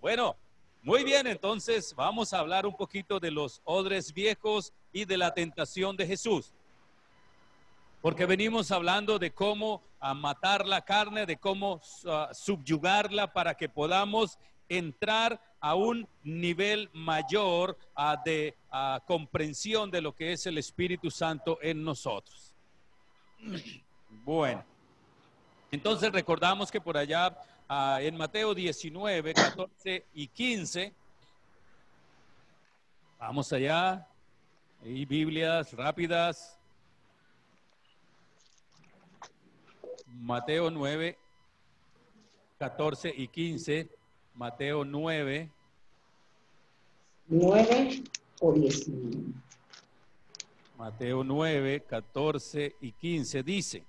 Bueno, muy bien, entonces vamos a hablar un poquito de los odres viejos y de la tentación de Jesús. Porque venimos hablando de cómo matar la carne, de cómo ah, subyugarla para que podamos entrar a un nivel mayor de comprensión de lo que es el Espíritu Santo en nosotros. Bueno, entonces recordamos que por allá en Mateo 19, 14 y 15, vamos allá, y Biblias rápidas. Mateo 9, 14 y 15. Mateo 9. 9 o 19. Mateo 9, 14 y 15 dice.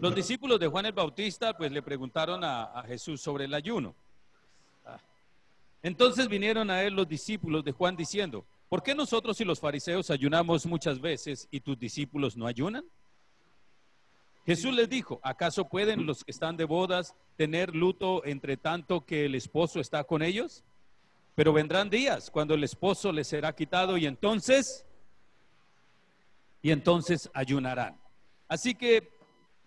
Los discípulos de Juan el Bautista pues le preguntaron a, Jesús sobre el ayuno. Entonces vinieron a él los discípulos de Juan diciendo, ¿por qué nosotros y los fariseos ayunamos muchas veces y tus discípulos no ayunan? Jesús les dijo, ¿acaso pueden los que están de bodas tener luto entre tanto que el esposo está con ellos? Pero vendrán días cuando el esposo les será quitado y entonces, y entonces ayunarán. Así que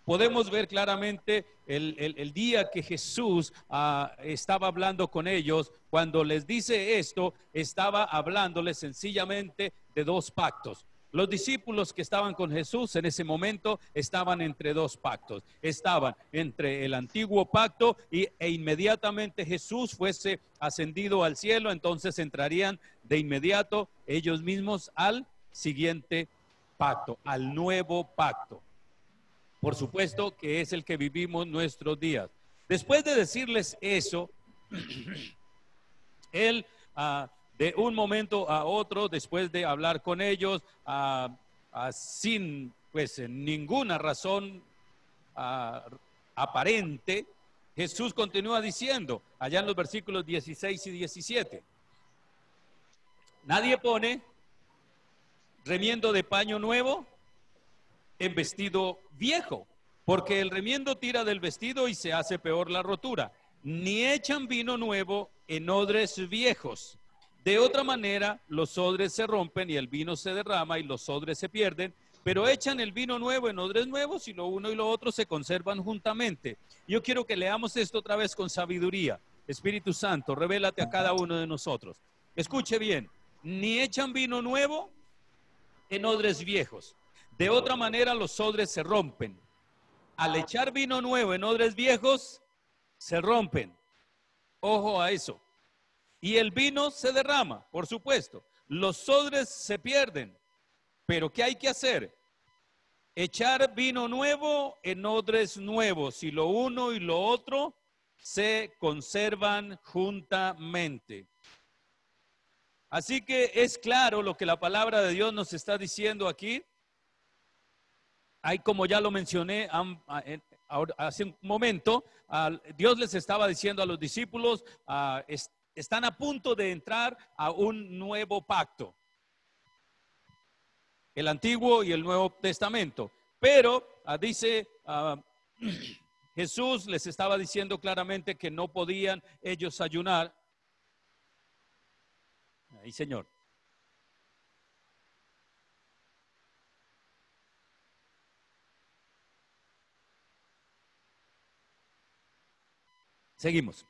podemos ver claramente el, día que Jesús ah, estaba hablando con ellos, cuando les dice esto, estaba hablándoles sencillamente de dos pactos. Los discípulos que estaban con Jesús en ese momento estaban entre dos pactos. Estaban entre el antiguo pacto y, e inmediatamente Jesús fuese ascendido al cielo, entonces entrarían de inmediato ellos mismos al siguiente pacto, al nuevo pacto por supuesto que es el que vivimos nuestros días. Después de decirles eso, él ah, de un momento a otro, después de hablar con ellos, ah, ah, sin pues ninguna razón aparente, Jesús continúa diciendo, allá en los versículos 16 y 17, nadie pone remiendo de paño nuevo en vestido viejo, porque el remiendo tira del vestido y se hace peor la rotura. Ni echan vino nuevo en odres viejos. De otra manera, los odres se rompen y el vino se derrama y los odres se pierden, pero echan el vino nuevo en odres nuevos y lo uno y lo otro se conservan juntamente. Yo quiero que leamos esto otra vez con sabiduría. Espíritu Santo, revélate a cada uno de nosotros. Escuche bien, ni echan vino nuevo en odres viejos de otra manera los odres se rompen. Al echar vino nuevo en odres viejos, se rompen. Ojo a eso. Y el vino se derrama, por supuesto. Los odres se pierden. Pero ¿qué hay que hacer? Echar vino nuevo en odres nuevos y lo uno y lo otro se conservan juntamente. Así que es claro lo que la palabra de Dios nos está diciendo aquí hay como ya lo mencioné hace un momento, Dios les estaba diciendo a los discípulos, están a punto de entrar a un nuevo pacto, el Antiguo y el Nuevo Testamento. Pero ah, dice, ah, Jesús les estaba diciendo claramente que no podían ellos ayunar. Ahí, Señor. Seguimos.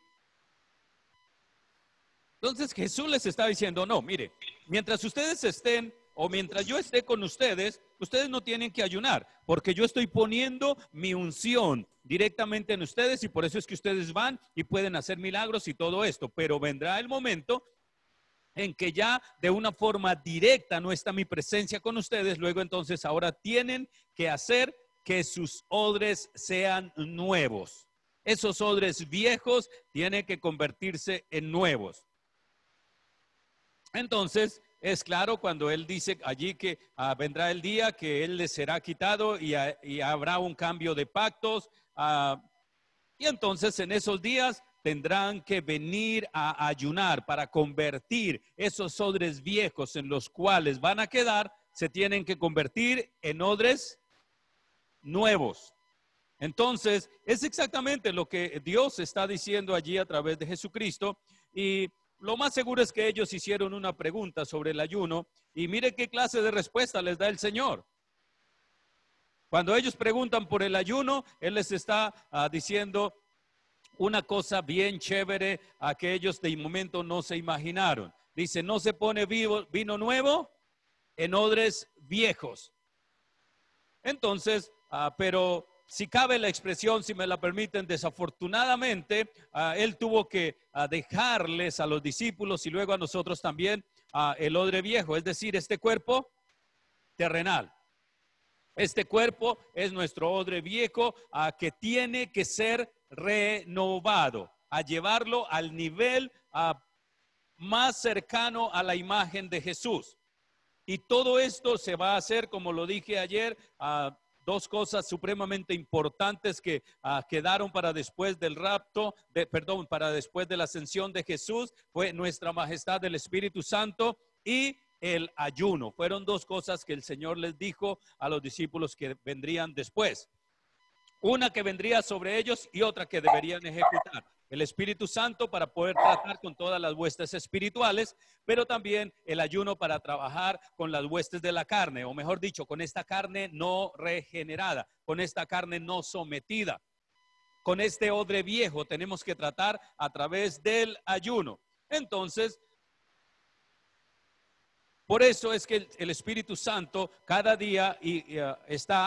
Entonces Jesús les está diciendo, no, mire, mientras ustedes estén o mientras yo esté con ustedes, ustedes no tienen que ayunar, porque yo estoy poniendo mi unción directamente en ustedes y por eso es que ustedes van y pueden hacer milagros y todo esto, pero vendrá el momento en que ya de una forma directa no está mi presencia con ustedes, luego entonces ahora tienen que hacer que sus odres sean nuevos. Esos odres viejos tienen que convertirse en nuevos. Entonces, es claro cuando él dice allí que ah, vendrá el día que él les será quitado y, habrá un cambio de pactos. Ah, y entonces en esos días tendrán que venir a ayunar para convertir esos odres viejos en los cuales van a quedar, se tienen que convertir en odres nuevos. Entonces, es exactamente lo que Dios está diciendo allí a través de Jesucristo. Y lo más seguro es que ellos hicieron una pregunta sobre el ayuno y mire qué clase de respuesta les da el Señor. Cuando ellos preguntan por el ayuno, Él les está ah, diciendo una cosa bien chévere a que ellos de momento no se imaginaron. Dice, no se pone vino nuevo en odres viejos. Entonces, ah, pero si cabe la expresión, si me la permiten, desafortunadamente, ah, él tuvo que ah, dejarles a los discípulos y luego a nosotros también el odre viejo, es decir, este cuerpo terrenal. Este cuerpo es nuestro odre viejo que tiene que ser renovado, a llevarlo al nivel más cercano a la imagen de Jesús. Y todo esto se va a hacer, como lo dije ayer, dos cosas supremamente importantes que ah, quedaron para después del rapto, de, perdón, para después de la ascensión de Jesús, fue nuestra majestad del Espíritu Santo y el ayuno. Fueron dos cosas que el Señor les dijo a los discípulos que vendrían después. Una que vendría sobre ellos y otra que deberían ejecutar el Espíritu Santo para poder tratar con todas las huestes espirituales, pero también el ayuno para trabajar con las huestes de la carne, o mejor dicho, con esta carne no regenerada, con esta carne no sometida. Con este odre viejo tenemos que tratar a través del ayuno. Entonces, por eso es que el, Espíritu Santo cada día uh, está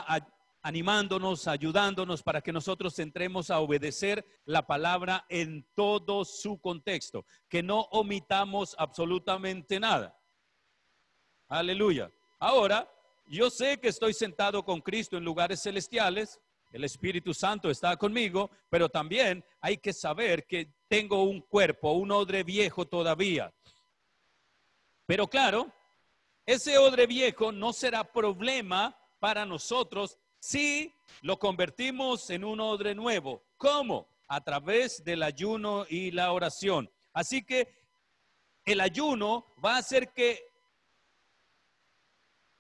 animándonos, ayudándonos para que nosotros entremos a obedecer la palabra en todo su contexto, que no omitamos absolutamente nada. Aleluya. Ahora, yo sé que estoy sentado con Cristo en lugares celestiales, el Espíritu Santo está conmigo, pero también hay que saber que tengo un cuerpo, un odre viejo todavía. Pero claro, ese odre viejo no será problema para nosotros si lo convertimos en un odre nuevo. ¿Cómo? A través del ayuno y la oración. Así que el ayuno va a hacer que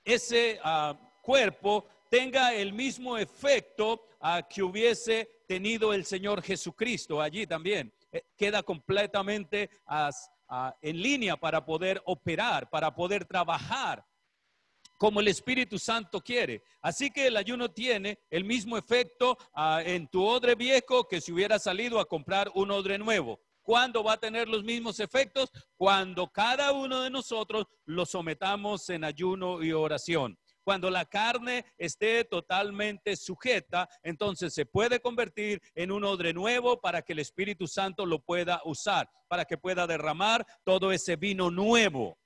ese ah, cuerpo tenga el mismo efecto ah, que hubiese tenido el Señor Jesucristo allí también. Eh, queda completamente ah, en línea para poder operar, para poder trabajar como el Espíritu Santo quiere. Así que el ayuno tiene el mismo efecto ah, en tu odre viejo que si hubiera salido a comprar un odre nuevo. ¿Cuándo va a tener los mismos efectos? Cuando cada uno de nosotros lo sometamos en ayuno y oración. Cuando la carne esté totalmente sujeta, entonces se puede convertir en un odre nuevo para que el Espíritu Santo lo pueda usar, para que pueda derramar todo ese vino nuevo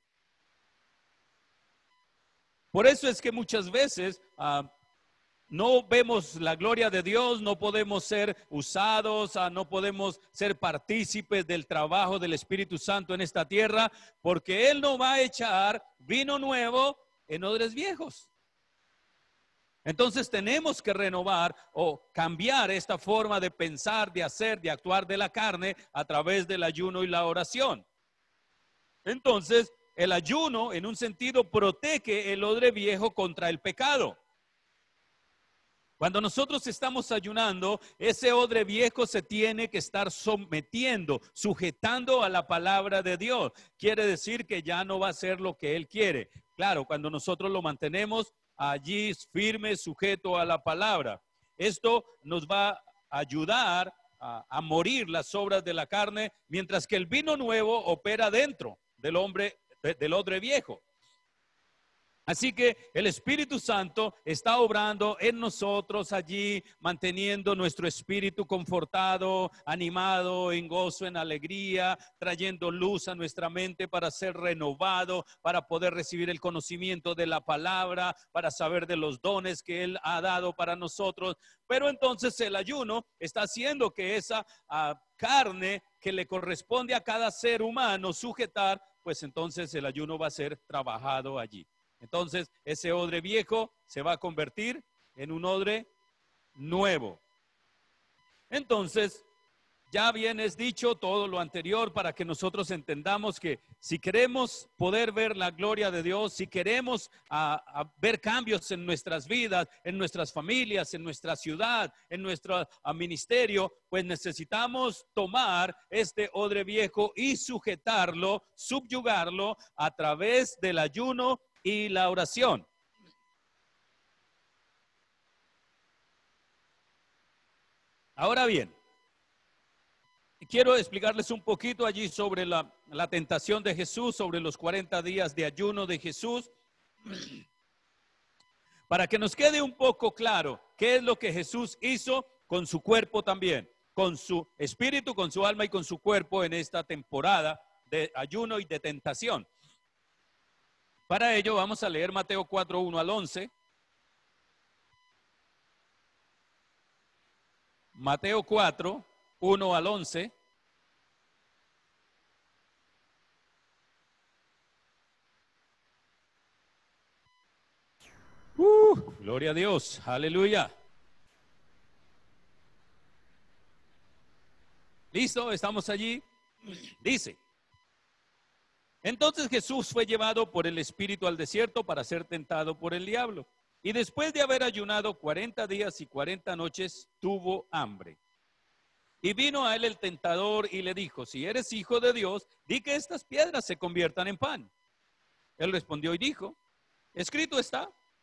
por eso es que muchas veces ah, no vemos la gloria de Dios, no podemos ser usados, ah, no podemos ser partícipes del trabajo del Espíritu Santo en esta tierra, porque Él no va a echar vino nuevo en odres viejos. Entonces tenemos que renovar o cambiar esta forma de pensar, de hacer, de actuar de la carne a través del ayuno y la oración. Entonces, el ayuno, en un sentido, protege el odre viejo contra el pecado. Cuando nosotros estamos ayunando, ese odre viejo se tiene que estar sometiendo, sujetando a la palabra de Dios. Quiere decir que ya no va a ser lo que Él quiere. Claro, cuando nosotros lo mantenemos allí firme, sujeto a la palabra. Esto nos va a ayudar a, morir las obras de la carne, mientras que el vino nuevo opera dentro del hombre del odre viejo. Así que el Espíritu Santo está obrando en nosotros allí, manteniendo nuestro espíritu confortado, animado, en gozo, en alegría, trayendo luz a nuestra mente para ser renovado, para poder recibir el conocimiento de la palabra, para saber de los dones que Él ha dado para nosotros. Pero entonces el ayuno está haciendo que esa ah, carne que le corresponde a cada ser humano sujetar pues entonces el ayuno va a ser trabajado allí. Entonces ese odre viejo se va a convertir en un odre nuevo. Entonces, ya bien es dicho todo lo anterior para que nosotros entendamos que si queremos poder ver la gloria de Dios, si queremos ah, ah, ver cambios en nuestras vidas, en nuestras familias, en nuestra ciudad, en nuestro ah, ministerio, pues necesitamos tomar este odre viejo y sujetarlo, subyugarlo a través del ayuno y la oración. Ahora bien, quiero explicarles un poquito allí sobre la, tentación de Jesús, sobre los 40 días de ayuno de Jesús, para que nos quede un poco claro qué es lo que Jesús hizo con su cuerpo también, con su espíritu, con su alma y con su cuerpo en esta temporada de ayuno y de tentación. Para ello vamos a leer Mateo 4, 1 al 11. Mateo 4, 1 al 11. Uh, gloria a Dios, aleluya. ¿Listo? ¿Estamos allí? Dice. Entonces Jesús fue llevado por el Espíritu al desierto para ser tentado por el diablo. Y después de haber ayunado 40 días y 40 noches, tuvo hambre. Y vino a él el tentador y le dijo, si eres hijo de Dios, di que estas piedras se conviertan en pan. Él respondió y dijo, escrito está,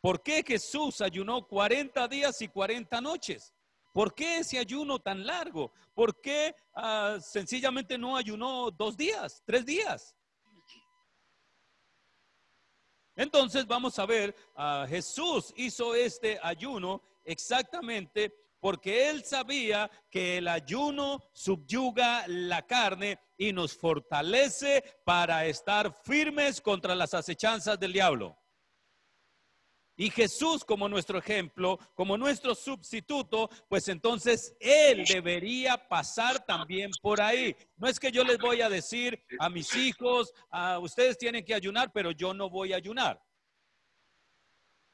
por qué Jesús ayunó 40 días y 40 noches. ¿Por qué ese ayuno tan largo? ¿Por qué ah, sencillamente no ayunó dos días, tres días? Entonces vamos a ver, uh, Jesús hizo este ayuno exactamente porque él sabía que el ayuno subyuga la carne y nos fortalece para estar firmes contra las acechanzas del diablo. Y Jesús como nuestro ejemplo, como nuestro sustituto, pues entonces Él debería pasar también por ahí. No es que yo les voy a decir a mis hijos, a ustedes tienen que ayunar, pero yo no voy a ayunar.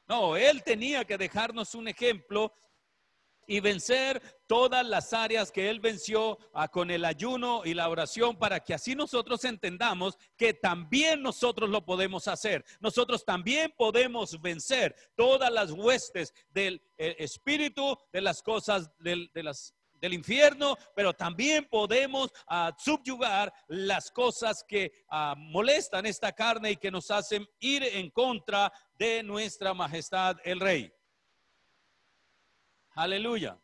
No, Él tenía que dejarnos un ejemplo y vencer todas las áreas que Él venció ah, con el ayuno y la oración para que así nosotros entendamos que también nosotros lo podemos hacer. Nosotros también podemos vencer todas las huestes del eh, espíritu, de las cosas del, del infierno, pero también podemos ah, subyugar las cosas que ah, molestan esta carne y que nos hacen ir en contra de nuestra majestad el rey. Aleluya.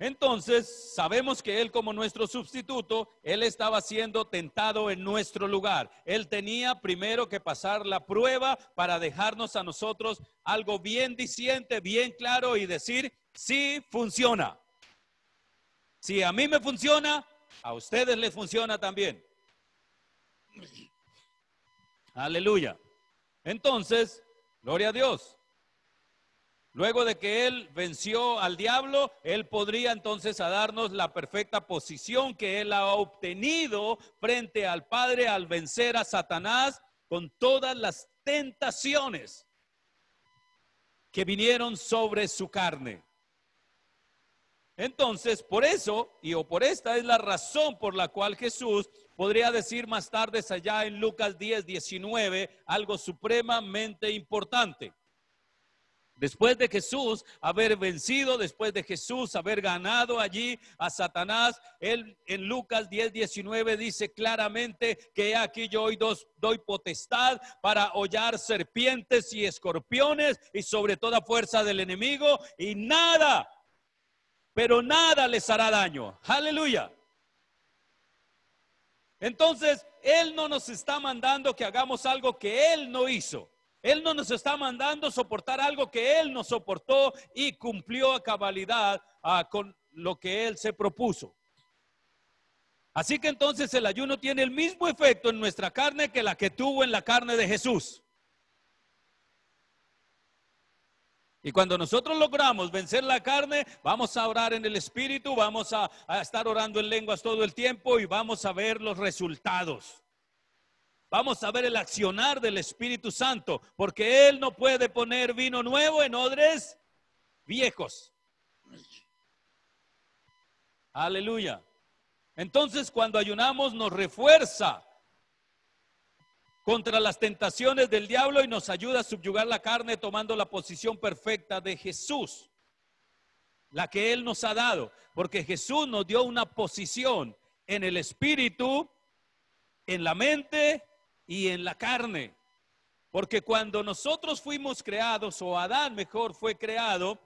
Entonces, sabemos que Él como nuestro sustituto, Él estaba siendo tentado en nuestro lugar. Él tenía primero que pasar la prueba para dejarnos a nosotros algo bien diciente, bien claro y decir, sí funciona. Si a mí me funciona, a ustedes les funciona también. Aleluya. Entonces, gloria a Dios. Luego de que Él venció al diablo, Él podría entonces darnos la perfecta posición que Él ha obtenido frente al Padre al vencer a Satanás con todas las tentaciones que vinieron sobre su carne. Entonces, por eso, y o por esta es la razón por la cual Jesús podría decir más tarde allá en Lucas 10, 19, algo supremamente importante. Después de Jesús haber vencido, después de Jesús haber ganado allí a Satanás, él en Lucas 10, 19 dice claramente que aquí yo hoy doy potestad para hollar serpientes y escorpiones y sobre toda fuerza del enemigo y nada, pero nada les hará daño. Aleluya. Entonces, Él no nos está mandando que hagamos algo que Él no hizo. Él no nos está mandando soportar algo que Él no soportó y cumplió a cabalidad ah, con lo que Él se propuso. Así que entonces el ayuno tiene el mismo efecto en nuestra carne que la que tuvo en la carne de Jesús. Y cuando nosotros logramos vencer la carne, vamos a orar en el Espíritu, vamos a estar orando en lenguas todo el tiempo y vamos a ver los resultados. Vamos a ver el accionar del Espíritu Santo, porque Él no puede poner vino nuevo en odres viejos. Aleluya. Entonces cuando ayunamos nos refuerza contra las tentaciones del diablo y nos ayuda a subyugar la carne tomando la posición perfecta de Jesús, la que Él nos ha dado, porque Jesús nos dio una posición en el espíritu, en la mente y en la carne. Porque cuando nosotros fuimos creados, o Adán mejor fue creado,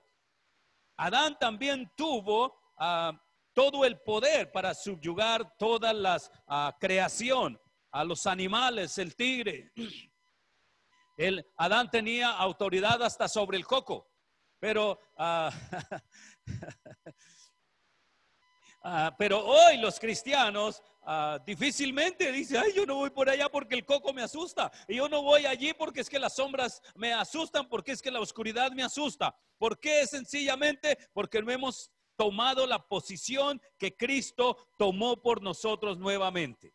Adán también tuvo ah, todo el poder para subyugar toda la ah, creación, a los animales, el tigre. El, Adán tenía autoridad hasta sobre el coco, pero, ah, pero hoy los cristianos Ah, difícilmente dice, ay, yo no voy por allá porque el coco me asusta. Y yo no voy allí porque es que las sombras me asustan, porque es que la oscuridad me asusta. ¿Por qué? Sencillamente porque no hemos tomado la posición que Cristo tomó por nosotros nuevamente.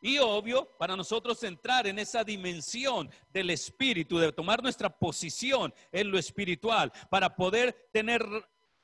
Y obvio, para nosotros entrar en esa dimensión del espíritu, de tomar nuestra posición en lo espiritual, para poder tener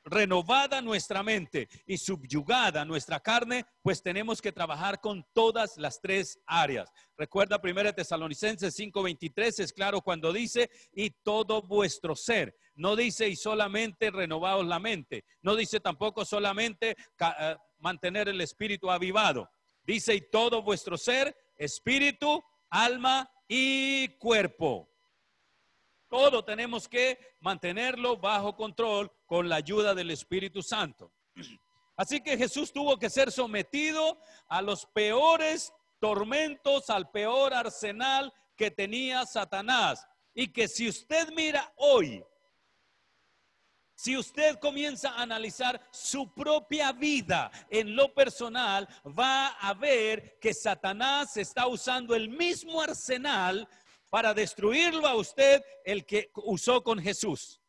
renovada nuestra mente y subyugada nuestra carne, pues tenemos que trabajar con todas las tres áreas. Recuerda 1 Tesalonicenses 5:23, es claro cuando dice, y todo vuestro ser. No dice y solamente renovaos la mente. No dice tampoco solamente eh, mantener el espíritu avivado. Dice y todo vuestro ser, espíritu, alma y cuerpo. Todo tenemos que mantenerlo bajo control con la ayuda del Espíritu Santo. Así que Jesús tuvo que ser sometido a los peores tormentos, al peor arsenal que tenía Satanás. Y que si usted mira hoy, si usted comienza a analizar su propia vida en lo personal, va a ver que Satanás está usando el mismo arsenal para destruirlo a usted el que usó con Jesús.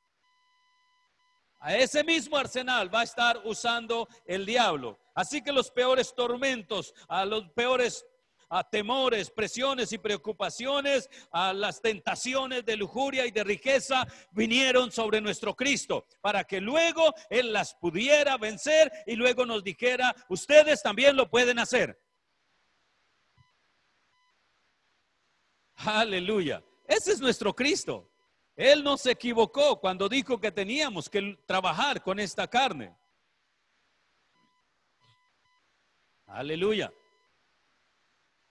A ese mismo arsenal va a estar usando el diablo. Así que los peores tormentos, a los peores a temores, presiones y preocupaciones, a las tentaciones de lujuria y de riqueza vinieron sobre nuestro Cristo, para que luego Él las pudiera vencer y luego nos dijera, ustedes también lo pueden hacer. Aleluya. Ese es nuestro Cristo. Él no se equivocó cuando dijo que teníamos que trabajar con esta carne. Aleluya.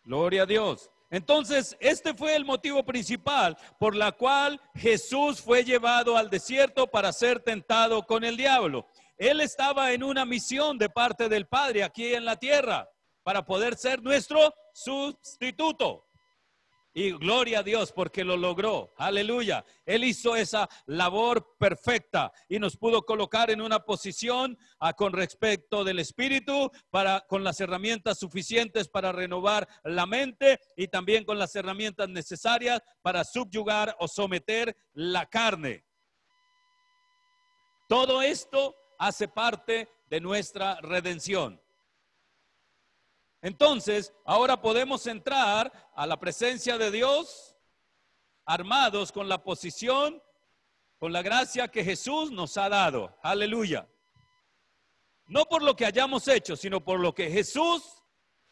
Gloria a Dios. Entonces, este fue el motivo principal por la cual Jesús fue llevado al desierto para ser tentado con el diablo. Él estaba en una misión de parte del Padre aquí en la tierra para poder ser nuestro sustituto. Y gloria a Dios porque lo logró. Aleluya. Él hizo esa labor perfecta y nos pudo colocar en una posición ah, con respecto del espíritu para con las herramientas suficientes para renovar la mente y también con las herramientas necesarias para subyugar o someter la carne. Todo esto hace parte de nuestra redención. Entonces, ahora podemos entrar a la presencia de Dios armados con la posición, con la gracia que Jesús nos ha dado. Aleluya. No por lo que hayamos hecho, sino por lo que Jesús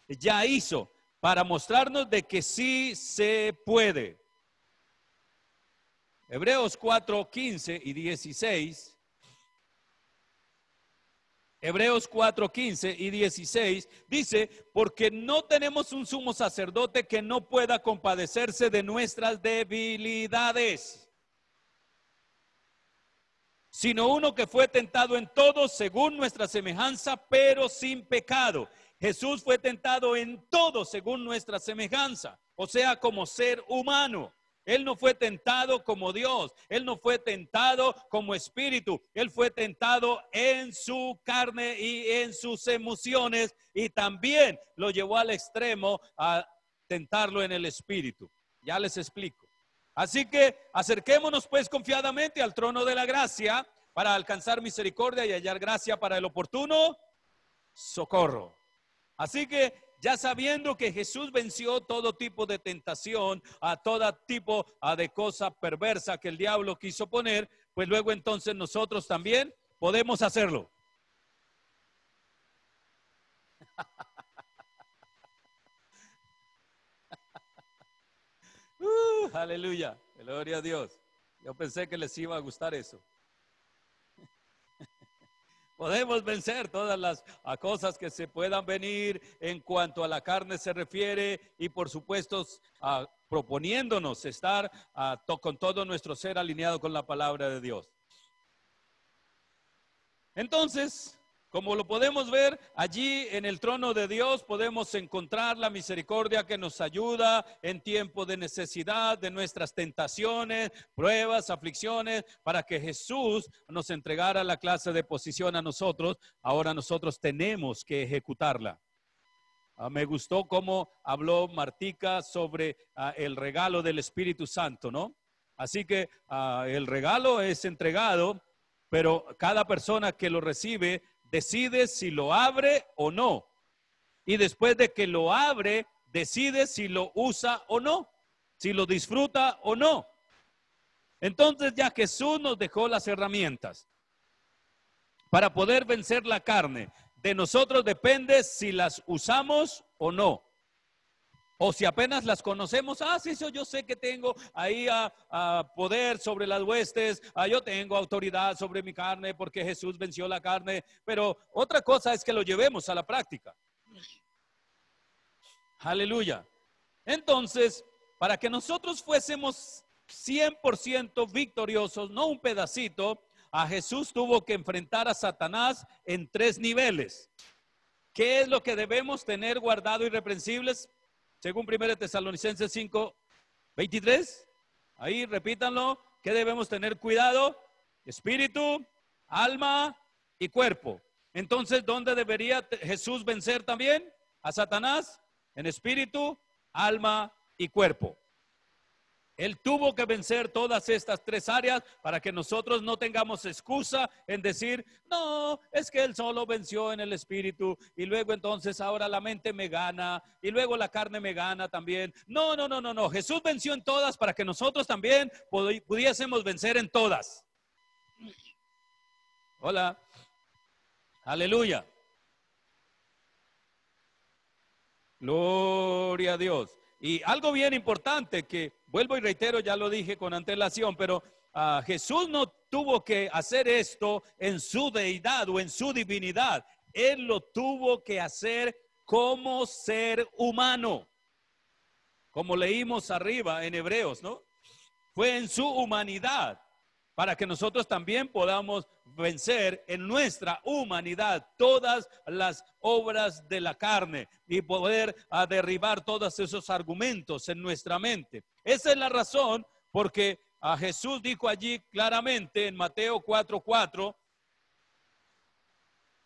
ya hizo para mostrarnos de que sí se puede. Hebreos 4, 15 y 16. Hebreos 4, 15 y 16 dice, porque no tenemos un sumo sacerdote que no pueda compadecerse de nuestras debilidades, sino uno que fue tentado en todo según nuestra semejanza, pero sin pecado. Jesús fue tentado en todo según nuestra semejanza, o sea, como ser humano. Él no fue tentado como Dios, Él no fue tentado como espíritu, Él fue tentado en su carne y en sus emociones y también lo llevó al extremo a tentarlo en el espíritu. Ya les explico. Así que acerquémonos pues confiadamente al trono de la gracia para alcanzar misericordia y hallar gracia para el oportuno socorro. Así que ya sabiendo que Jesús venció todo tipo de tentación, a todo tipo de cosa perversa que el diablo quiso poner, pues luego entonces nosotros también podemos hacerlo. Uh, aleluya, gloria a Dios. Yo pensé que les iba a gustar eso. Podemos vencer todas las cosas que se puedan venir en cuanto a la carne se refiere y por supuesto proponiéndonos estar con todo nuestro ser alineado con la palabra de Dios. Entonces, como lo podemos ver, allí en el trono de Dios podemos encontrar la misericordia que nos ayuda en tiempo de necesidad, de nuestras tentaciones, pruebas, aflicciones, para que Jesús nos entregara la clase de posición a nosotros. Ahora nosotros tenemos que ejecutarla. Ah, me gustó cómo habló Martica sobre ah, el regalo del Espíritu Santo, ¿no? Así que ah, el regalo es entregado, pero cada persona que lo recibe decide si lo abre o no. Y después de que lo abre, decide si lo usa o no, si lo disfruta o no. Entonces ya Jesús nos dejó las herramientas para poder vencer la carne. De nosotros depende si las usamos o no. O si apenas las conocemos, ah, sí, yo sé que tengo ahí a, poder sobre las huestes, ah, yo tengo autoridad sobre mi carne porque Jesús venció la carne, pero otra cosa es que lo llevemos a la práctica. Aleluya. Entonces, para que nosotros fuésemos 100% victoriosos, no un pedacito, a Jesús tuvo que enfrentar a Satanás en tres niveles. ¿Qué es lo que debemos tener guardado irreprensibles? Según 1 Tesalonicenses 5, 23. Ahí repítanlo, que debemos tener cuidado, espíritu, alma y cuerpo. Entonces, ¿dónde debería Jesús vencer también a Satanás? En espíritu, alma y cuerpo. Él tuvo que vencer todas estas tres áreas para que nosotros no tengamos excusa en decir, no, es que Él solo venció en el espíritu y luego entonces ahora la mente me gana y luego la carne me gana también. No, no, no, no, no. Jesús venció en todas para que nosotros también pudiésemos vencer en todas. Hola. Aleluya. Gloria a Dios. Y algo bien importante que vuelvo y reitero, ya lo dije con antelación, pero ah, Jesús no tuvo que hacer esto en su deidad o en su divinidad. Él lo tuvo que hacer como ser humano. Como leímos arriba en Hebreos, ¿no? Fue en su humanidad para que nosotros también podamos vencer en nuestra humanidad todas las obras de la carne y poder a derribar todos esos argumentos en nuestra mente. Esa es la razón porque a Jesús dijo allí claramente en Mateo 4:4,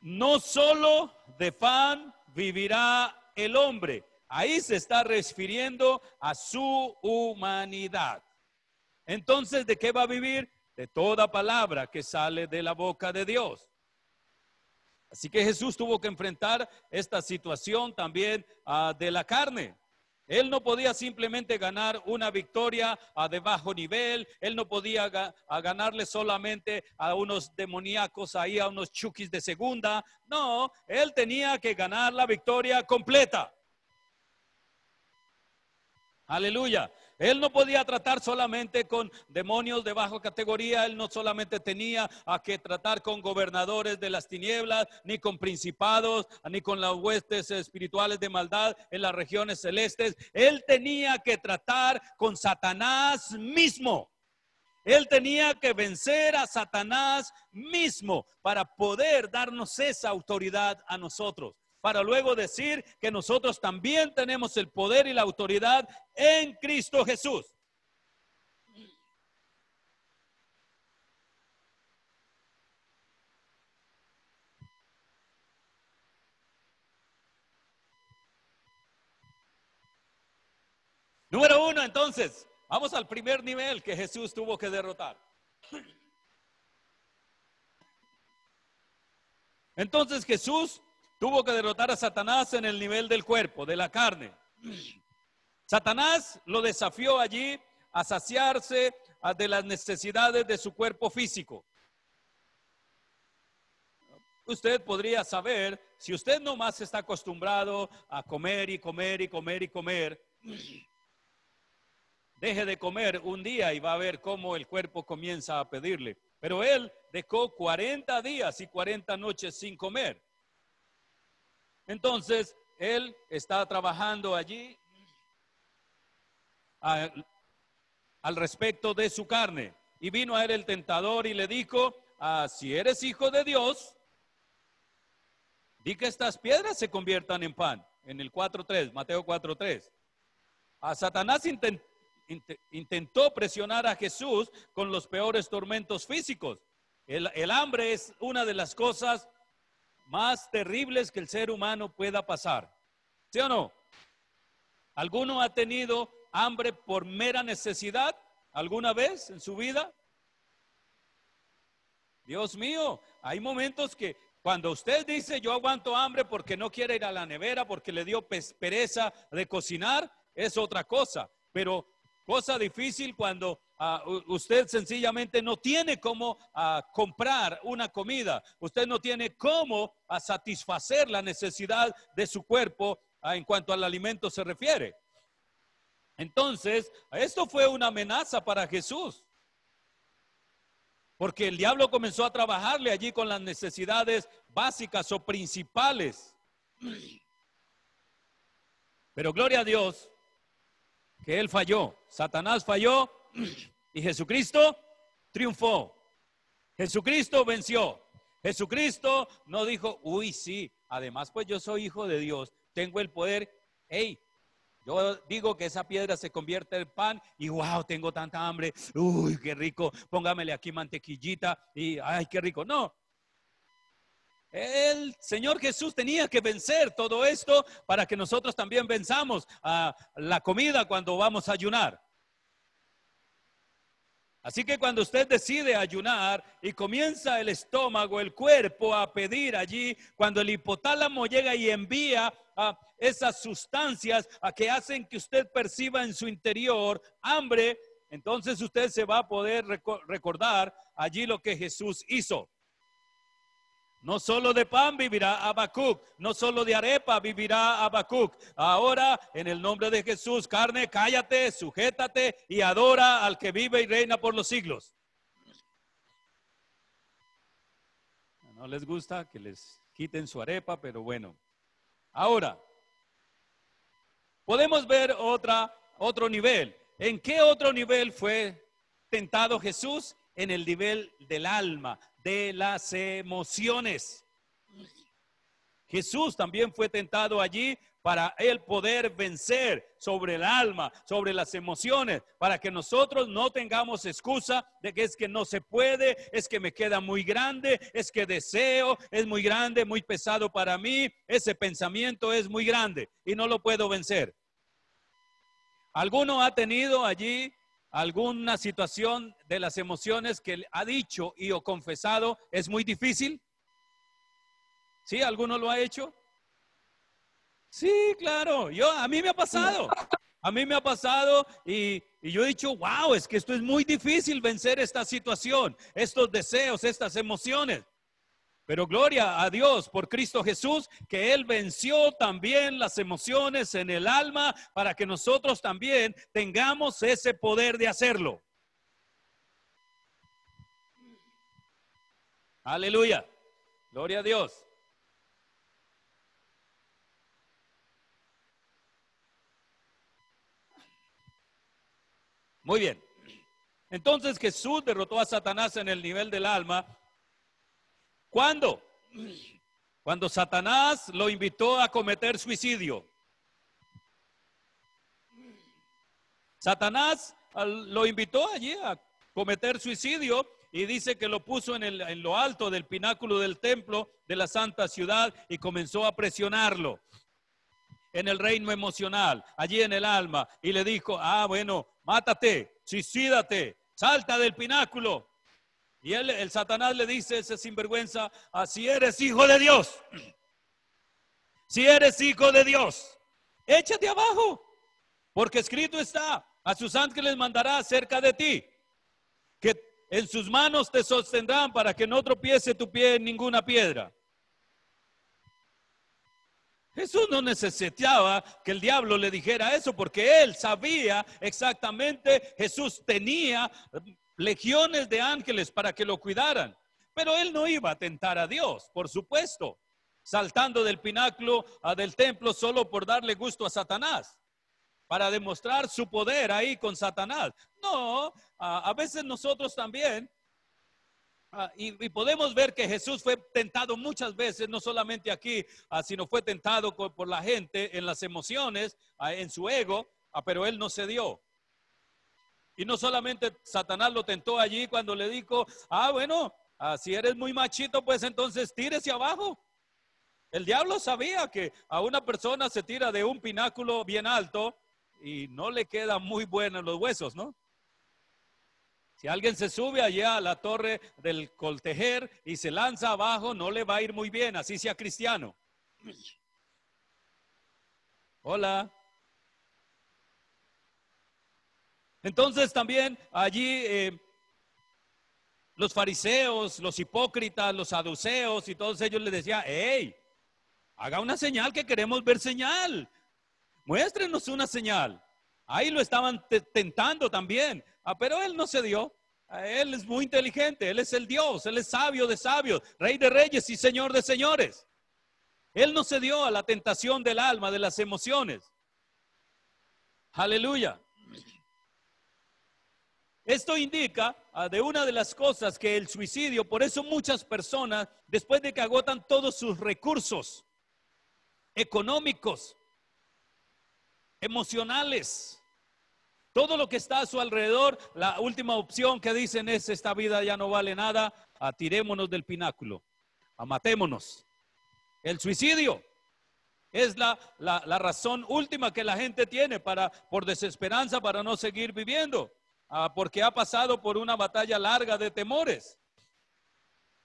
no solo de pan vivirá el hombre. Ahí se está refiriendo a su humanidad. Entonces, ¿de qué va a vivir? De toda palabra que sale de la boca de Dios. Así que Jesús tuvo que enfrentar esta situación también ah, de la carne. Él no podía simplemente ganar una victoria a de bajo nivel, él no podía ganarle solamente a unos demoníacos ahí, a unos chukis de segunda. No, él tenía que ganar la victoria completa. Aleluya. Él no podía tratar solamente con demonios de baja categoría, él no solamente tenía a que tratar con gobernadores de las tinieblas, ni con principados, ni con las huestes espirituales de maldad en las regiones celestes. Él tenía que tratar con Satanás mismo. Él tenía que vencer a Satanás mismo para poder darnos esa autoridad a nosotros para luego decir que nosotros también tenemos el poder y la autoridad en Cristo Jesús. Número uno, entonces, vamos al primer nivel que Jesús tuvo que derrotar. Entonces Jesús tuvo que derrotar a Satanás en el nivel del cuerpo, de la carne. Satanás lo desafió allí a saciarse de las necesidades de su cuerpo físico. Usted podría saber, si usted nomás está acostumbrado a comer y comer y comer y comer, deje de comer un día y va a ver cómo el cuerpo comienza a pedirle. Pero él dejó 40 días y 40 noches sin comer. Entonces, él está trabajando allí al respecto de su carne. Y vino a él el tentador y le dijo, ah, si eres hijo de Dios, di que estas piedras se conviertan en pan. En el 4.3, Mateo 4.3. A Satanás intentó presionar a Jesús con los peores tormentos físicos. El hambre es una de las cosas más terribles que el ser humano pueda pasar. ¿Sí o no? ¿Alguno ha tenido hambre por mera necesidad alguna vez en su vida? Dios mío, hay momentos que cuando usted dice yo aguanto hambre porque no quiere ir a la nevera, porque le dio pereza de cocinar, es otra cosa. Pero cosa difícil cuando Ah, usted sencillamente no tiene cómo ah, comprar una comida, usted no tiene cómo ah, satisfacer la necesidad de su cuerpo en cuanto al alimento se refiere. Entonces, esto fue una amenaza para Jesús, porque el diablo comenzó a trabajarle allí con las necesidades básicas o principales. Pero gloria a Dios que él falló, Satanás falló y Jesucristo triunfó. Jesucristo venció. Jesucristo no dijo, uy, sí, además pues yo soy hijo de Dios, tengo el poder. Hey, yo digo que esa piedra se convierte en pan y wow, tengo tanta hambre. Uy, qué rico. Póngamele aquí mantequillita y ay, qué rico. No. El Señor Jesús tenía que vencer todo esto para que nosotros también venzamos a la comida cuando vamos a ayunar. Así que cuando usted decide ayunar y comienza el estómago, el cuerpo a pedir allí, cuando el hipotálamo llega y envía a esas sustancias a que hacen que usted perciba en su interior hambre, entonces usted se va a poder recordar allí lo que Jesús hizo. No solo de pan vivirá Habacuc, no solo de arepa vivirá Habacuc. Ahora, en el nombre de Jesús, carne, cállate, sujétate y adora al que vive y reina por los siglos. No les gusta que les quiten su arepa, pero bueno. Ahora, podemos ver otra, otro nivel. ¿En qué otro nivel fue tentado Jesús? En el nivel del alma, de las emociones. Jesús también fue tentado allí para él poder vencer sobre el alma, sobre las emociones, para que nosotros no tengamos excusa de que es que no se puede, es que me queda muy grande, es que deseo, es muy grande, muy pesado para mí, ese pensamiento es muy grande y no lo puedo vencer. ¿Alguno ha tenido allí alguna situación de las emociones que ha dicho y o confesado es muy difícil? ¿Sí? ¿Alguno lo ha hecho? Sí, claro. Yo, a mí me ha pasado. A mí me ha pasado y, y, yo he dicho, wow, es que esto es muy difícil vencer esta situación, estos deseos, estas emociones. Pero gloria a Dios por Cristo Jesús, que Él venció también las emociones en el alma para que nosotros también tengamos ese poder de hacerlo. Aleluya. Gloria a Dios. Muy bien. Entonces Jesús derrotó a Satanás en el nivel del alma ¿Cuándo? Cuando Satanás lo invitó a cometer suicidio. Satanás lo invitó allí a cometer suicidio y dice que lo puso en, en, lo alto del pináculo del templo de la santa ciudad y comenzó a presionarlo en el reino emocional, allí en el alma, y le dijo, ah, bueno, mátate, suicídate, salta del pináculo. Y él, el Satanás le dice ese sinvergüenza, así eres hijo de Dios. Si eres hijo de Dios, échate abajo, porque escrito está, a sus ángeles mandará cerca de ti, que en sus manos te sostendrán para que no tropiece tu pie en ninguna piedra. Jesús no necesitaba que el diablo le dijera eso porque él sabía exactamente, Jesús tenía legiones de ángeles para que lo cuidaran. Pero él no iba a tentar a Dios, por supuesto, saltando del pináculo a del templo solo por darle gusto a Satanás, para demostrar su poder ahí con Satanás. No, a, veces nosotros también, y, podemos ver que Jesús fue tentado muchas veces, no solamente aquí, sino fue tentado por, la gente en las emociones, en su ego, pero él no cedió. Y no solamente Satanás lo tentó allí cuando le dijo, ah, bueno, si eres muy machito, pues entonces tírese abajo. El diablo sabía que a una persona se tira de un pináculo bien alto y no le queda muy bueno los huesos, ¿no? Si alguien se sube allá a la torre del coltejer y se lanza abajo, no le va a ir muy bien, así sea cristiano. Hola. Entonces también allí eh, los fariseos, los hipócritas, los saduceos y todos ellos le decían, hey, haga una señal que queremos ver señal. Muéstrenos una señal. Ahí lo estaban tentando también, ah, pero él no se dio. Él es muy inteligente, él es el Dios, él es sabio de sabios, rey de reyes y señor de señores. Él no se dio a la tentación del alma, de las emociones. Aleluya. Esto indica ah, de una de las cosas que el suicidio, por eso muchas personas, después de que agotan todos sus recursos económicos, emocionales, todo lo que está a su alrededor, la última opción que dicen es, esta vida ya no vale nada, atirémonos del pináculo, amatémonos. El suicidio es la, la, la razón última que la gente tiene para, por desesperanza, para no seguir viviendo. Ah, porque ha pasado por una batalla larga de temores.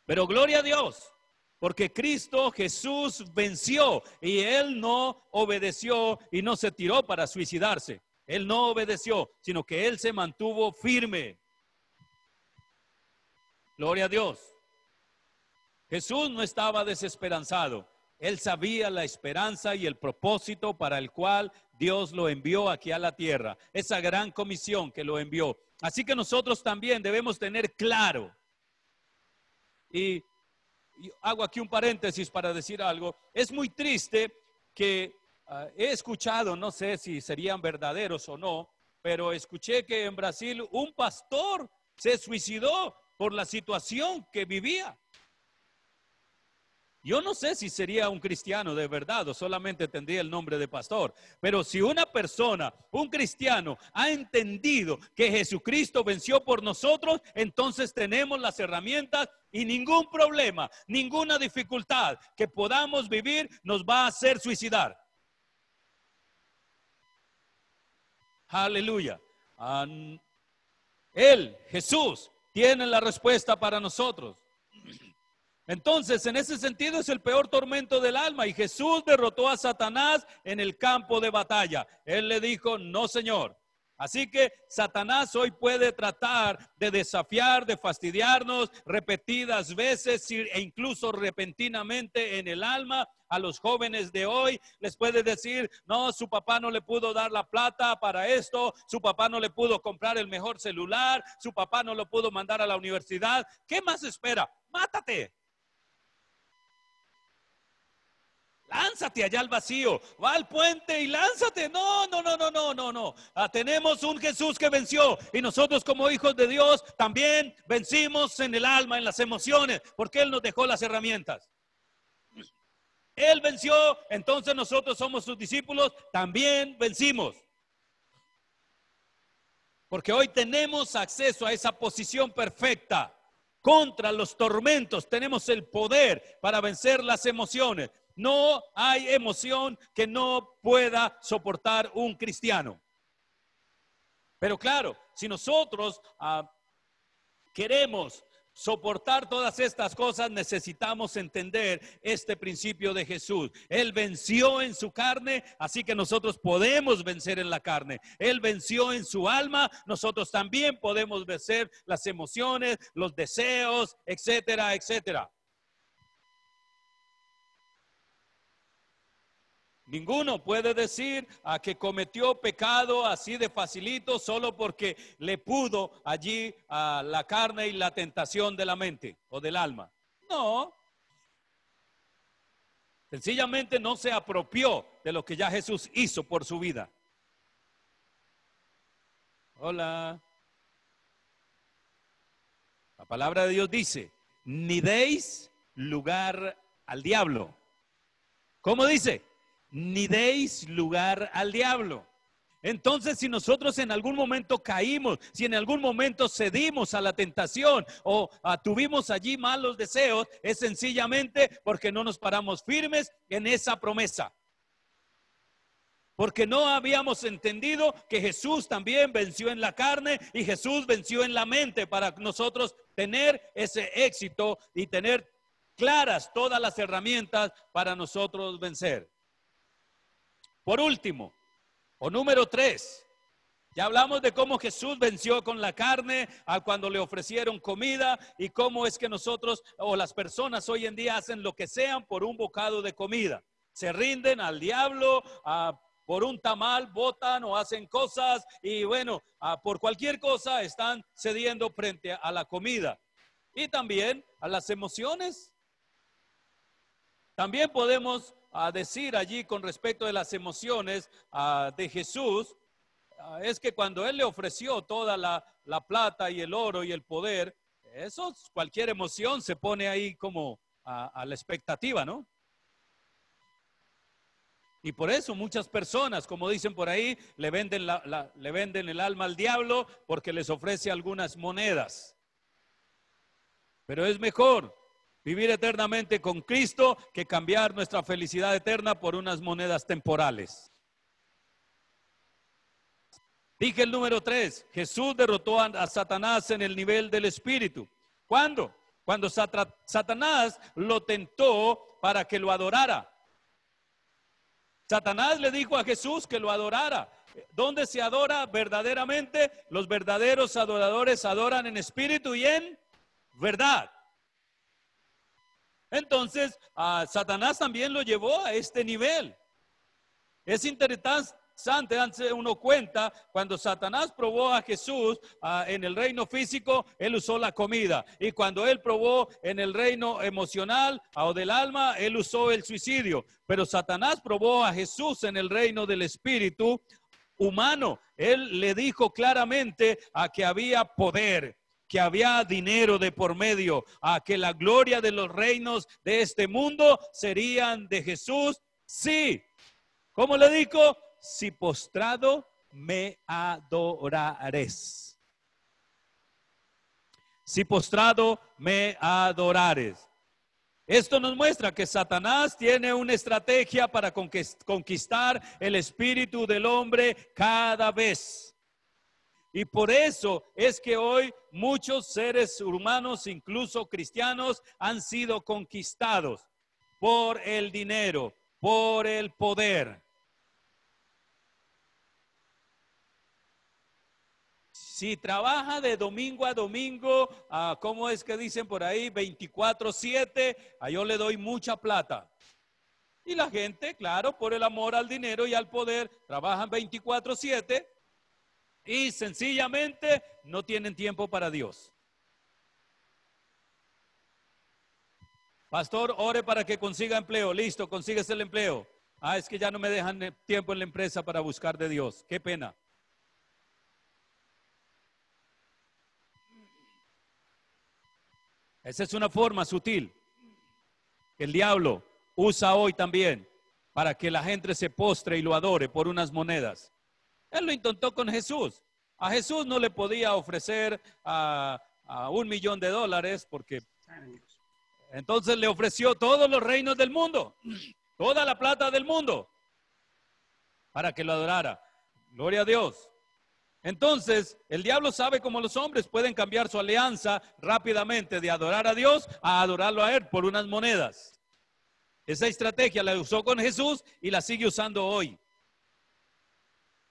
Pero gloria a Dios, porque Cristo Jesús venció y él no obedeció y no se tiró para suicidarse. Él no obedeció, sino que él se mantuvo firme. Gloria a Dios. Jesús no estaba desesperanzado. Él sabía la esperanza y el propósito para el cual Dios lo envió aquí a la tierra, esa gran comisión que lo envió. Así que nosotros también debemos tener claro, y, hago aquí un paréntesis para decir algo, es muy triste que ah, he escuchado, no sé si serían verdaderos o no, pero escuché que en Brasil un pastor se suicidó por la situación que vivía. Yo no sé si sería un cristiano de verdad o solamente tendría el nombre de pastor, pero si una persona, un cristiano, ha entendido que Jesucristo venció por nosotros, entonces tenemos las herramientas y ningún problema, ninguna dificultad que podamos vivir nos va a hacer suicidar. Aleluya. Él, Jesús, tiene la respuesta para nosotros. Entonces, en ese sentido es el peor tormento del alma y Jesús derrotó a Satanás en el campo de batalla. Él le dijo, no, Señor, Así que Satanás hoy puede tratar de desafiar, de fastidiarnos repetidas veces e incluso repentinamente en el alma a los jóvenes de hoy. Les puede decir, no, su papá no le pudo dar la plata para esto, su papá no le pudo comprar el mejor celular, su papá no lo pudo mandar a la universidad. ¿Qué más espera? Mátate. Lánzate allá al vacío, va al puente y lánzate. No, no, no, no, no, no, no. Ah, tenemos un Jesús que venció y nosotros como hijos de Dios también vencimos en el alma, en las emociones, porque Él nos dejó las herramientas. Él venció, entonces nosotros somos sus discípulos, también vencimos. Porque hoy tenemos acceso a esa posición perfecta contra los tormentos. Tenemos el poder para vencer las emociones. No hay emoción que no pueda soportar un cristiano. Pero claro, si nosotros ah, queremos soportar todas estas cosas, necesitamos entender este principio de Jesús. Él venció en su carne, así que nosotros podemos vencer en la carne. Él venció en su alma, nosotros también podemos vencer las emociones, los deseos, etcétera, etcétera. Ninguno puede decir a que cometió pecado así de facilito solo porque le pudo allí a la carne y la tentación de la mente o del alma. No. Sencillamente no se apropió de lo que ya Jesús hizo por su vida. Hola. La palabra de Dios dice, ni deis lugar al diablo. ¿Cómo dice? Ni deis lugar al diablo. Entonces, si nosotros en algún momento caímos, si en algún momento cedimos a la tentación o tuvimos allí malos deseos, es sencillamente porque no nos paramos firmes en esa promesa. Porque no habíamos entendido que Jesús también venció en la carne y Jesús venció en la mente para nosotros tener ese éxito y tener claras todas las herramientas para nosotros vencer. Por último, o número tres, ya hablamos de cómo Jesús venció con la carne a cuando le ofrecieron comida y cómo es que nosotros o las personas hoy en día hacen lo que sean por un bocado de comida. Se rinden al diablo, por un tamal votan o hacen cosas y bueno, por cualquier cosa están cediendo frente a la comida. Y también a las emociones. También podemos a decir allí con respecto de las emociones ah, de Jesús ah, es que cuando Él le ofreció toda la, plata y el oro y el poder, eso, cualquier emoción se pone ahí como a, la expectativa, ¿no? Y por eso muchas personas, como dicen por ahí, le venden, le venden el alma al diablo porque les ofrece algunas monedas. Pero es mejor Vivir eternamente con Cristo que cambiar nuestra felicidad eterna por unas monedas temporales. Dije el número tres, Jesús derrotó a Satanás en el nivel del espíritu. ¿Cuándo? Cuando Satanás lo tentó para que lo adorara. Satanás le dijo a Jesús que lo adorara. ¿Dónde se adora verdaderamente? Los verdaderos adoradores adoran en espíritu y en verdad. Entonces, Satanás también lo llevó a este nivel. Es interesante, darse uno cuenta, cuando Satanás probó a Jesús ah, en el reino físico, él usó la comida. Y cuando él probó en el reino emocional o del alma, él usó el suicidio. Pero Satanás probó a Jesús en el reino del espíritu humano. Él le dijo claramente a que había poder, que había dinero de por medio, a que la gloria de los reinos de este mundo serían de Jesús. Sí. ¿Cómo le dijo? Si postrado me adorares. Si postrado me adorares. Esto nos muestra que Satanás tiene una estrategia para conquistar el espíritu del hombre cada vez. Y por eso es que hoy muchos seres humanos, incluso cristianos, han sido conquistados por el dinero, por el poder. Si trabaja de domingo a domingo, ah, ¿cómo es que dicen por ahí? 24/7, a yo le doy mucha plata. Y la gente, claro, por el amor al dinero y al poder, trabajan 24/7 y sencillamente no tienen tiempo para Dios. Pastor, ore para que consiga empleo. Listo, consigues el empleo. Ah, es que ya no me dejan tiempo en la empresa para buscar de Dios. Qué pena. Esa es una forma sutil que el diablo usa hoy también para que la gente se postre y lo adore por unas monedas. Él lo intentó con Jesús. A Jesús no le podía ofrecer a, un millón de dólares porque entonces le ofreció todos los reinos del mundo, toda la plata del mundo, para que lo adorara. Gloria a Dios. Entonces, el diablo sabe cómo los hombres pueden cambiar su alianza rápidamente de adorar a Dios a adorarlo a Él por unas monedas. Esa estrategia la usó con Jesús y la sigue usando hoy.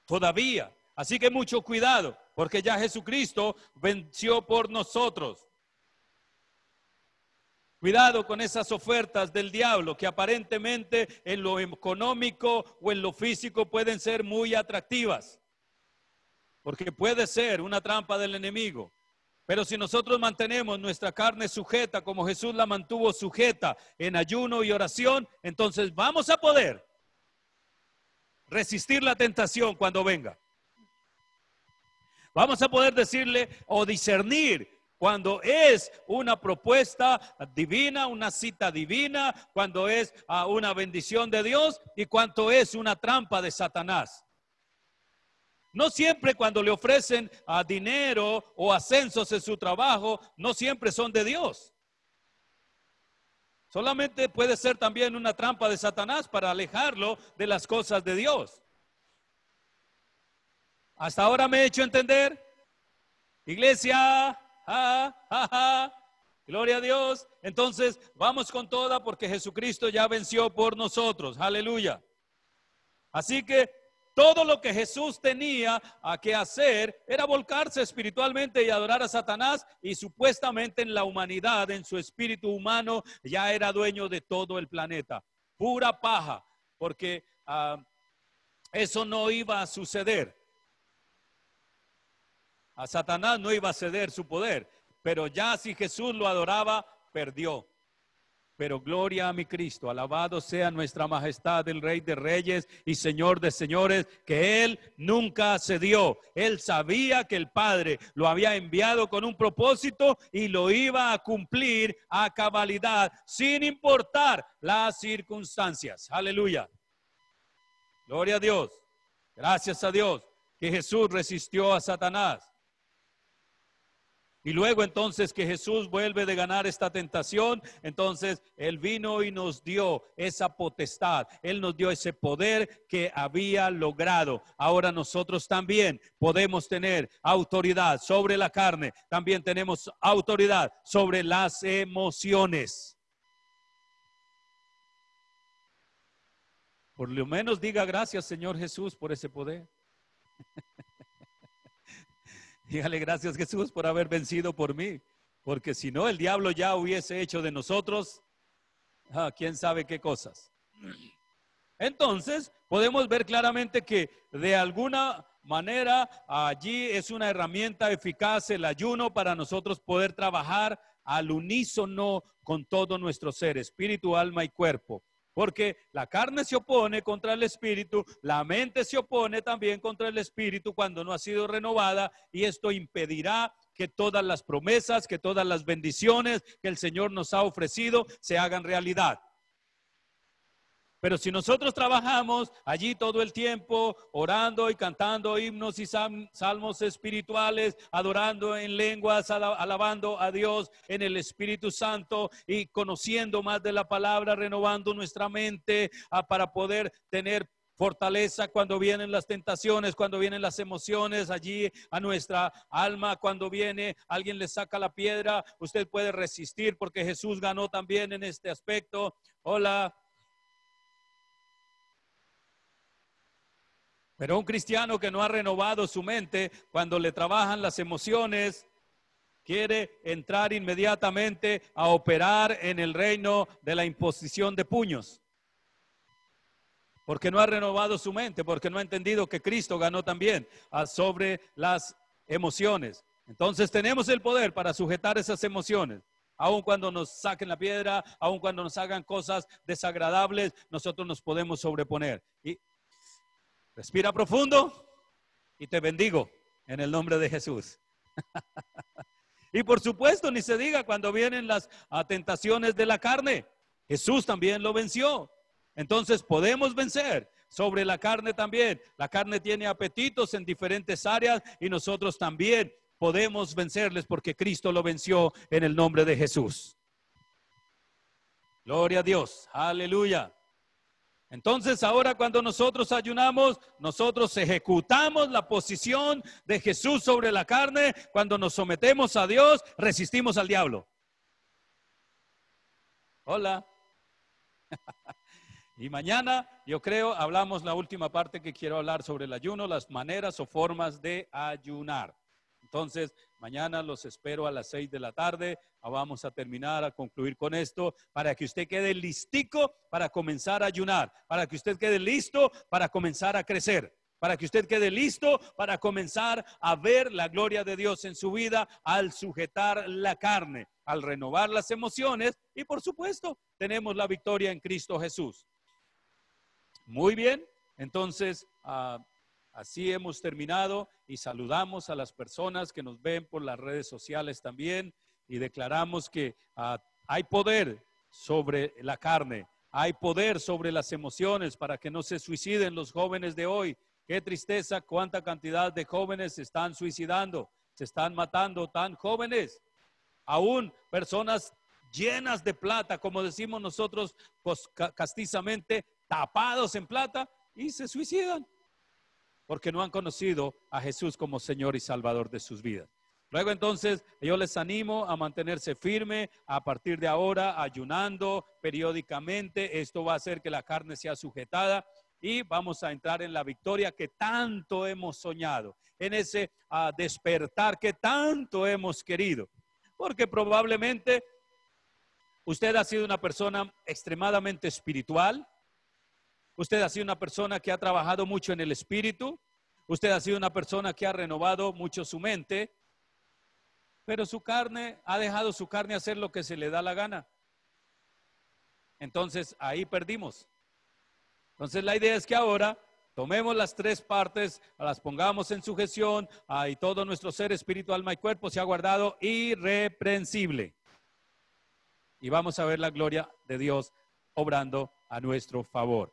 Todavía. Así que mucho cuidado, porque ya Jesucristo venció por nosotros. Cuidado con esas ofertas del diablo que aparentemente en lo económico o en lo físico pueden ser muy atractivas porque puede ser una trampa del enemigo. Pero si nosotros mantenemos nuestra carne sujeta como Jesús la mantuvo sujeta en ayuno y oración, entonces vamos a poder resistir la tentación cuando venga. Vamos a poder decirle o discernir cuando es una propuesta divina, una cita divina, cuando es ah, una bendición de Dios y cuando es una trampa de Satanás. No siempre cuando le ofrecen a dinero o ascensos en su trabajo, no siempre son de Dios. Solamente puede ser también una trampa de Satanás para alejarlo de las cosas de Dios. Hasta ahora me he hecho entender. Iglesia, gloria a Dios. Entonces, vamos con toda porque Jesucristo ya venció por nosotros. Aleluya. Así que todo lo que Jesús tenía a que hacer era volcarse espiritualmente y adorar a Satanás y supuestamente en la humanidad, en su espíritu humano, ya era dueño de todo el planeta. Pura paja, porque ah, eso no iba a suceder. A Satanás no iba a ceder su poder, pero ya si Jesús lo adoraba, perdió. Pero gloria a mi Cristo, alabado sea nuestra majestad, el Rey de Reyes y Señor de Señores, que Él nunca cedió. Él sabía que el Padre lo había enviado con un propósito y lo iba a cumplir a cabalidad, sin importar las circunstancias. Aleluya. Gloria a Dios. Gracias a Dios que Jesús resistió a Satanás. Y luego entonces que Jesús vuelve de ganar esta tentación, entonces Él vino y nos dio esa potestad, Él nos dio ese poder que había logrado. Ahora nosotros también podemos tener autoridad sobre la carne, también tenemos autoridad sobre las emociones. Por lo menos diga gracias Señor Jesús por ese poder. Dígale gracias Jesús por haber vencido por mí, porque si no el diablo ya hubiese hecho de nosotros, ah, quién sabe qué cosas. Entonces, podemos ver claramente que de alguna manera allí es una herramienta eficaz el ayuno para nosotros poder trabajar al unísono con todo nuestro ser, espíritu, alma y cuerpo. Porque la carne se opone contra el espíritu, la mente se opone también contra el espíritu cuando no ha sido renovada y esto impedirá que todas las promesas, que todas las bendiciones que el Señor nos ha ofrecido se hagan realidad. Pero si nosotros trabajamos allí todo el tiempo, orando y cantando himnos y salmos espirituales, adorando en lenguas, alabando a Dios en el Espíritu Santo y conociendo más de la palabra, renovando nuestra mente ah, para poder tener fortaleza cuando vienen las tentaciones, cuando vienen las emociones allí a nuestra alma, cuando viene alguien le saca la piedra, usted puede resistir porque Jesús ganó también en este aspecto. Hola. Pero un cristiano que no ha renovado su mente, cuando le trabajan las emociones, quiere entrar inmediatamente a operar en el reino de la imposición de puños. Porque no ha renovado su mente, porque no ha entendido que Cristo ganó también ah, sobre las emociones. Entonces tenemos el poder para sujetar esas emociones. Aun cuando nos saquen la piedra, aun cuando nos hagan cosas desagradables, nosotros nos podemos sobreponer. Y respira profundo y te bendigo en el nombre de Jesús. y por supuesto, ni se diga cuando vienen las tentaciones de la carne. Jesús también lo venció. Entonces podemos vencer sobre la carne también. La carne tiene apetitos en diferentes áreas y nosotros también podemos vencerles porque Cristo lo venció en el nombre de Jesús. Gloria a Dios, aleluya. Entonces ahora cuando nosotros ayunamos, nosotros ejecutamos la posición de Jesús sobre la carne. Cuando nos sometemos a Dios, resistimos al diablo. Hola. y mañana, yo creo, hablamos la última parte que quiero hablar sobre el ayuno, las maneras o formas de ayunar. Entonces, mañana los espero a las seis de la tarde. Ah, vamos a terminar, a concluir con esto, para que usted quede listico para comenzar a ayunar, para que usted quede listo para comenzar a crecer, para que usted quede listo para comenzar a ver la gloria de Dios en su vida al sujetar la carne, al renovar las emociones y por supuesto tenemos la victoria en Cristo Jesús. Muy bien, entonces... Uh, Así hemos terminado y saludamos a las personas que nos ven por las redes sociales también y declaramos que ah, hay poder sobre la carne, hay poder sobre las emociones para que no se suiciden los jóvenes de hoy. Qué tristeza, cuánta cantidad de jóvenes se están suicidando, se están matando tan jóvenes. Aún personas llenas de plata, como decimos nosotros castizamente, tapados en plata y se suicidan porque no han conocido a Jesús como Señor y Salvador de sus vidas. Luego entonces yo les animo a mantenerse firme a partir de ahora, ayunando periódicamente. Esto va a hacer que la carne sea sujetada y vamos a entrar en la victoria que tanto hemos soñado, en ese ah, despertar que tanto hemos querido. Porque probablemente usted ha sido una persona extremadamente espiritual, Usted ha sido una persona que ha trabajado mucho en el espíritu. Usted ha sido una persona que ha renovado mucho su mente. Pero su carne ha dejado su carne hacer lo que se le da la gana. Entonces ahí perdimos. Entonces la idea es que ahora tomemos las tres partes, las pongamos en sujeción y todo nuestro ser espiritual, alma y cuerpo se ha guardado irreprensible. Y vamos a ver la gloria de Dios obrando a nuestro favor.